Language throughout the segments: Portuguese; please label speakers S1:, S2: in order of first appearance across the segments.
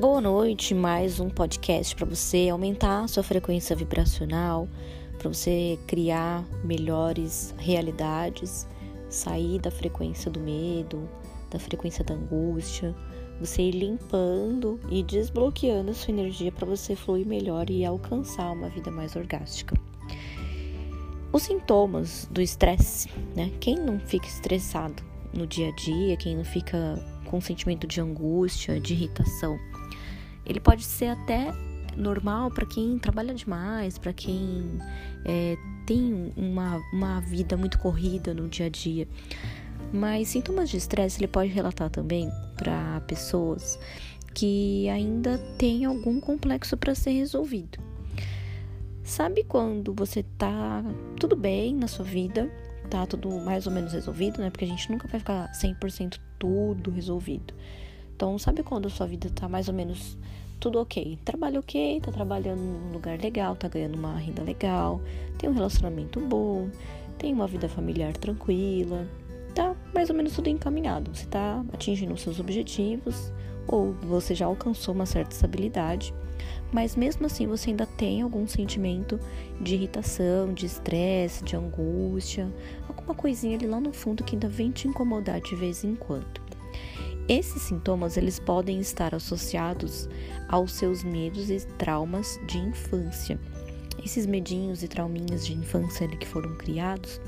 S1: Boa noite, mais um podcast para você aumentar sua frequência vibracional, para você criar melhores realidades, sair da frequência do medo, da frequência da angústia, você ir limpando e desbloqueando a sua energia para você fluir melhor e alcançar uma vida mais orgástica. Os sintomas do estresse, né? Quem não fica estressado no dia a dia, quem não fica com sentimento de angústia, de irritação, ele pode ser até normal para quem trabalha demais, para quem é, tem uma, uma vida muito corrida no dia a dia. Mas sintomas de estresse ele pode relatar também para pessoas que ainda têm algum complexo para ser resolvido. Sabe quando você tá tudo bem na sua vida, tá tudo mais ou menos resolvido, né? Porque a gente nunca vai ficar 100% tudo resolvido. Então, sabe quando a sua vida tá mais ou menos tudo ok? Trabalho ok, tá trabalhando num lugar legal, tá ganhando uma renda legal, tem um relacionamento bom, tem uma vida familiar tranquila, tá mais ou menos tudo encaminhado. Você tá atingindo os seus objetivos ou você já alcançou uma certa estabilidade mas mesmo assim você ainda tem algum sentimento de irritação, de estresse, de angústia, alguma coisinha ali lá no fundo que ainda vem te incomodar de vez em quando. Esses sintomas eles podem estar associados aos seus medos e traumas de infância. Esses medinhos e trauminhas de infância que foram criados,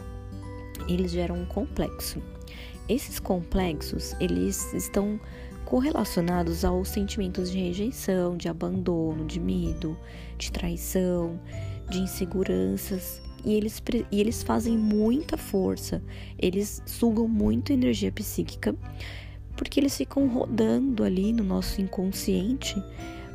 S1: eles geram um complexo. Esses complexos, eles estão correlacionados aos sentimentos de rejeição, de abandono, de medo, de traição, de inseguranças. E eles, e eles fazem muita força, eles sugam muita energia psíquica, porque eles ficam rodando ali no nosso inconsciente,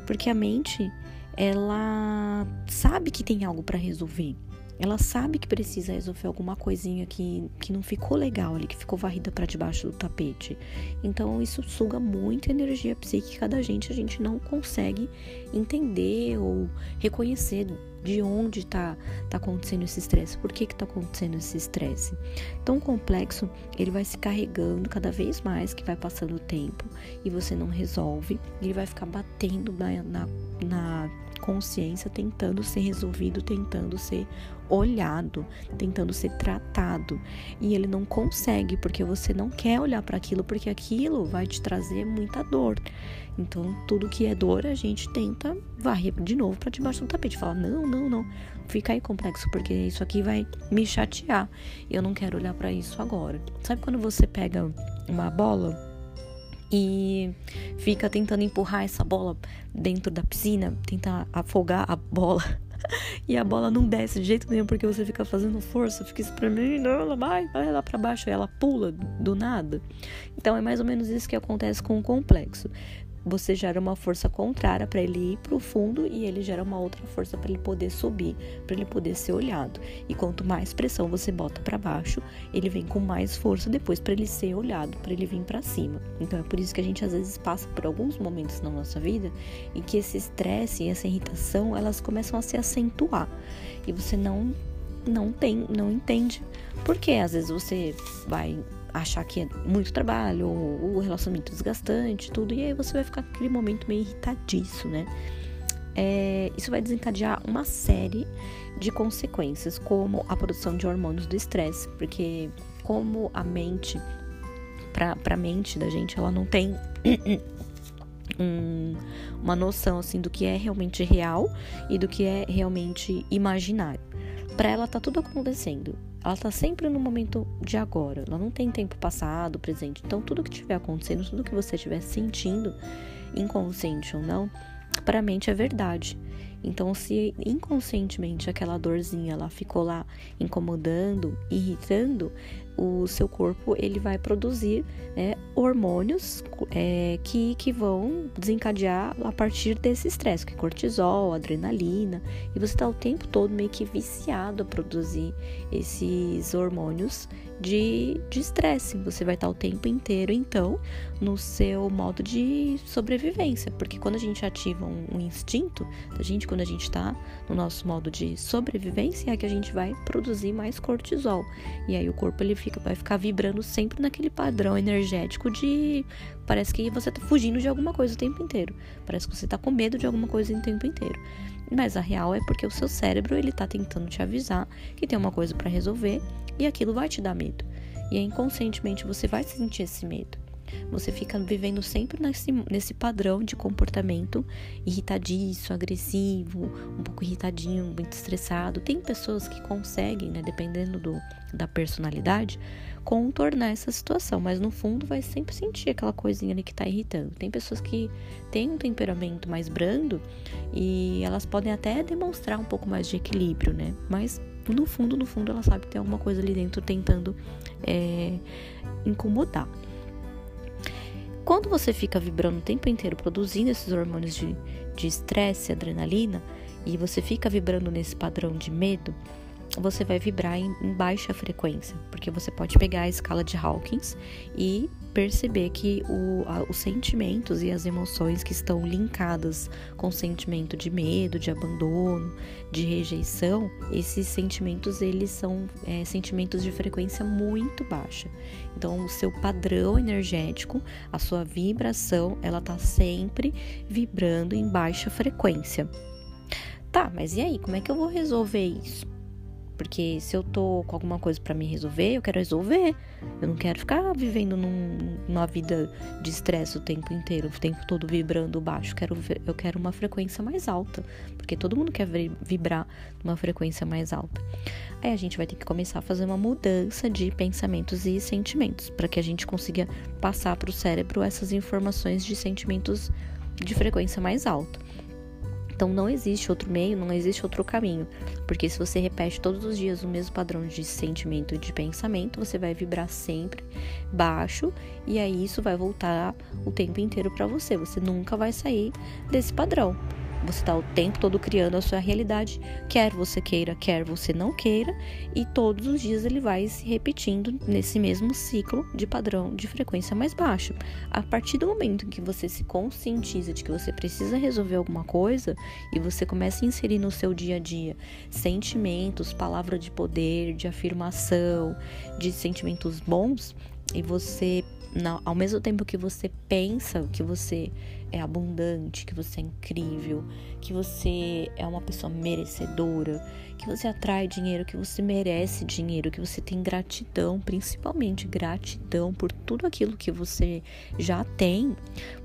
S1: porque a mente ela sabe que tem algo para resolver. Ela sabe que precisa resolver alguma coisinha que, que não ficou legal ali, que ficou varrida para debaixo do tapete. Então isso suga muita energia psíquica da gente, a gente não consegue entender ou reconhecer de onde está tá acontecendo esse estresse, por que está acontecendo esse estresse. Então, o complexo ele vai se carregando cada vez mais que vai passando o tempo e você não resolve, ele vai ficar batendo na, na, na consciência, tentando ser resolvido, tentando ser olhado, tentando ser tratado. E ele não consegue porque você não quer olhar para aquilo, porque aquilo vai te trazer muita dor. Então, tudo que é dor, a gente tenta varrer de novo para debaixo do tapete. Fala: não, não, não, fica aí complexo, porque isso aqui vai me chatear. Eu não quero olhar para isso agora. Sabe quando você pega uma bola? e fica tentando empurrar essa bola dentro da piscina, tentar afogar a bola. e a bola não desce de jeito nenhum porque você fica fazendo força, fica espremendo, ela vai, vai lá para baixo, e ela pula do nada. Então é mais ou menos isso que acontece com o complexo você gera uma força contrária para ele ir para o fundo e ele gera uma outra força para ele poder subir, para ele poder ser olhado. E quanto mais pressão você bota para baixo, ele vem com mais força depois para ele ser olhado, para ele vir para cima. Então é por isso que a gente às vezes passa por alguns momentos na nossa vida em que esse estresse e essa irritação, elas começam a se acentuar e você não não tem, não entende. Porque às vezes você vai achar que é muito trabalho, ou o relacionamento desgastante, tudo, e aí você vai ficar aquele momento meio irritadiço, né? É, isso vai desencadear uma série de consequências, como a produção de hormônios do estresse, porque como a mente, para a mente da gente, ela não tem um, uma noção assim do que é realmente real e do que é realmente imaginário. Para ela tá tudo acontecendo ela está sempre no momento de agora. Ela não tem tempo passado, presente. Então, tudo que estiver acontecendo, tudo que você estiver sentindo, inconsciente ou não, para a mente é verdade. Então, se inconscientemente aquela dorzinha ela ficou lá incomodando, irritando, o seu corpo ele vai produzir né, hormônios é, que, que vão desencadear a partir desse estresse, que é cortisol, adrenalina, e você está o tempo todo meio que viciado a produzir esses hormônios de estresse. Você vai estar o tempo inteiro, então, no seu modo de sobrevivência, porque quando a gente ativa um, um instinto, a gente, quando a gente está no nosso modo de sobrevivência, é que a gente vai produzir mais cortisol, e aí o corpo ele fica fica, vai ficar vibrando sempre naquele padrão energético de. Parece que você tá fugindo de alguma coisa o tempo inteiro. Parece que você tá com medo de alguma coisa o tempo inteiro. Mas a real é porque o seu cérebro ele tá tentando te avisar que tem uma coisa para resolver e aquilo vai te dar medo. E aí, inconscientemente você vai sentir esse medo. Você fica vivendo sempre nesse, nesse padrão de comportamento irritadiço, agressivo, um pouco irritadinho, muito estressado. Tem pessoas que conseguem, né, dependendo do, da personalidade, contornar essa situação, mas no fundo vai sempre sentir aquela coisinha ali que tá irritando. Tem pessoas que têm um temperamento mais brando e elas podem até demonstrar um pouco mais de equilíbrio, né? Mas no fundo, no fundo, ela sabe que tem alguma coisa ali dentro tentando é, incomodar. Quando você fica vibrando o tempo inteiro, produzindo esses hormônios de estresse, adrenalina, e você fica vibrando nesse padrão de medo, você vai vibrar em, em, baixa frequência, porque você pode pegar a escala de Hawkins e perceber que o, a, os sentimentos e as emoções que estão linkadas com o sentimento de medo, de abandono, de rejeição, esses sentimentos eles são é, sentimentos de frequência muito baixa. Então, o seu padrão energético, a sua vibração, ela tá sempre vibrando em baixa frequência. Tá, mas e aí, como é que eu vou resolver isso? Porque se eu tô com alguma coisa para me resolver, eu quero resolver. Eu não quero ficar vivendo num, numa vida de estresse o tempo inteiro, o tempo todo vibrando baixo. Eu quero, eu quero uma frequência mais alta. Porque todo mundo quer vibrar numa frequência mais alta. Aí a gente vai ter que começar a fazer uma mudança de pensamentos e sentimentos. para que a gente consiga passar para o cérebro essas informações de sentimentos de frequência mais alta. Então não existe outro meio, não existe outro caminho. Porque se você repete todos os dias o mesmo padrão de sentimento e de pensamento, você vai vibrar sempre baixo e aí isso vai voltar o tempo inteiro para você. Você nunca vai sair desse padrão. Você está o tempo todo criando a sua realidade, quer você queira, quer você não queira, e todos os dias ele vai se repetindo nesse mesmo ciclo de padrão de frequência mais baixa. A partir do momento em que você se conscientiza de que você precisa resolver alguma coisa e você começa a inserir no seu dia a dia sentimentos, palavra de poder, de afirmação, de sentimentos bons, e você ao mesmo tempo que você pensa que você é abundante, que você é incrível, que você é uma pessoa merecedora, que você atrai dinheiro, que você merece dinheiro, que você tem gratidão, principalmente gratidão por tudo aquilo que você já tem,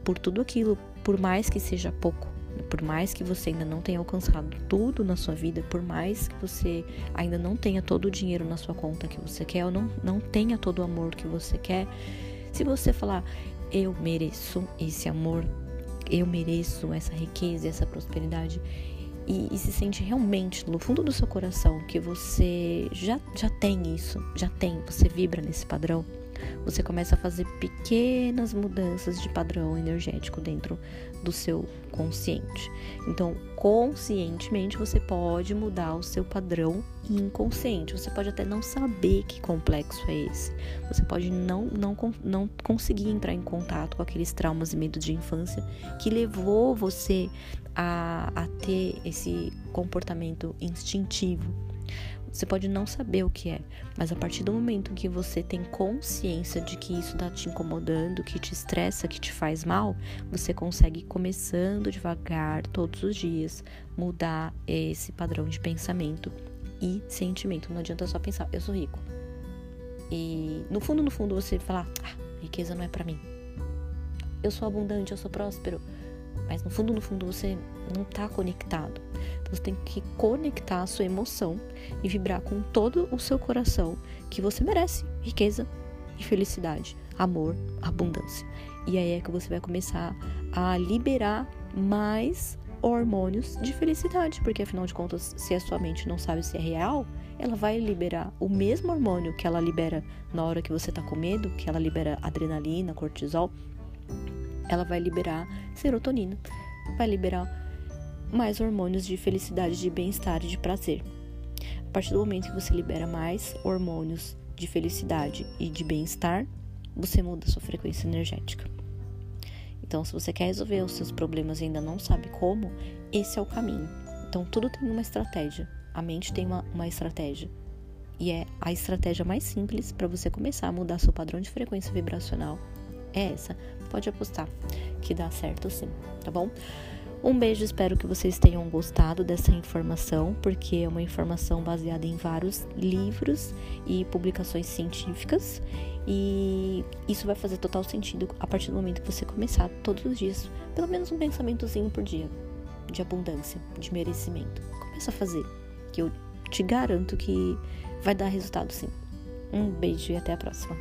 S1: por tudo aquilo, por mais que seja pouco. Por mais que você ainda não tenha alcançado tudo na sua vida, por mais que você ainda não tenha todo o dinheiro na sua conta que você quer, ou não, não tenha todo o amor que você quer, se você falar, eu mereço esse amor, eu mereço essa riqueza, essa prosperidade, e, e, se sente realmente no fundo do seu coração que você já, já tem isso, já tem, você vibra nesse padrão, você começa a fazer pequenas mudanças de padrão energético dentro do seu consciente. Então, conscientemente, você pode mudar o seu padrão inconsciente. Você pode até não saber que complexo é esse. Você pode não, não, não conseguir entrar em contato com aqueles traumas e medos de infância que levou você a, a ter esse comportamento instintivo você pode não saber o que é, mas a partir do momento que você tem consciência de que isso está te incomodando, que te estressa, que te faz mal, você consegue começando devagar, todos os dias, mudar esse padrão de pensamento e sentimento. Não adianta só pensar, eu sou rico. E no fundo, no fundo, você falar, ah, riqueza não é para mim. Eu sou abundante, eu sou próspero. Mas no fundo, no fundo, você não está conectado. Você tem que conectar a sua emoção e vibrar com todo o seu coração que você merece riqueza e felicidade, amor, abundância. E aí é que você vai começar a liberar mais hormônios de felicidade, porque afinal de contas, se a sua mente não sabe se é real, ela vai liberar o mesmo hormônio que ela libera na hora que você tá com medo, que ela libera adrenalina, cortisol, ela vai liberar serotonina, vai liberar mais hormônios de felicidade, de bem-estar e de prazer. A partir do momento que você libera mais hormônios de felicidade e de bem-estar, você muda a sua frequência energética. Então, se você quer resolver os seus problemas e ainda não sabe como, esse é o caminho. Então, tudo tem uma estratégia. A mente tem uma, uma estratégia. E é a estratégia mais simples para você começar a mudar seu padrão de frequência vibracional. É essa. Pode apostar que dá certo sim, tá bom? Um beijo, espero que vocês tenham gostado dessa informação, porque é uma informação baseada em vários livros e publicações científicas, e isso vai fazer total sentido a partir do momento que você começar todos os dias, pelo menos um pensamentozinho por dia, de abundância, de merecimento. Começa a fazer, que eu te garanto que vai dar resultado sim. Um beijo e até a próxima.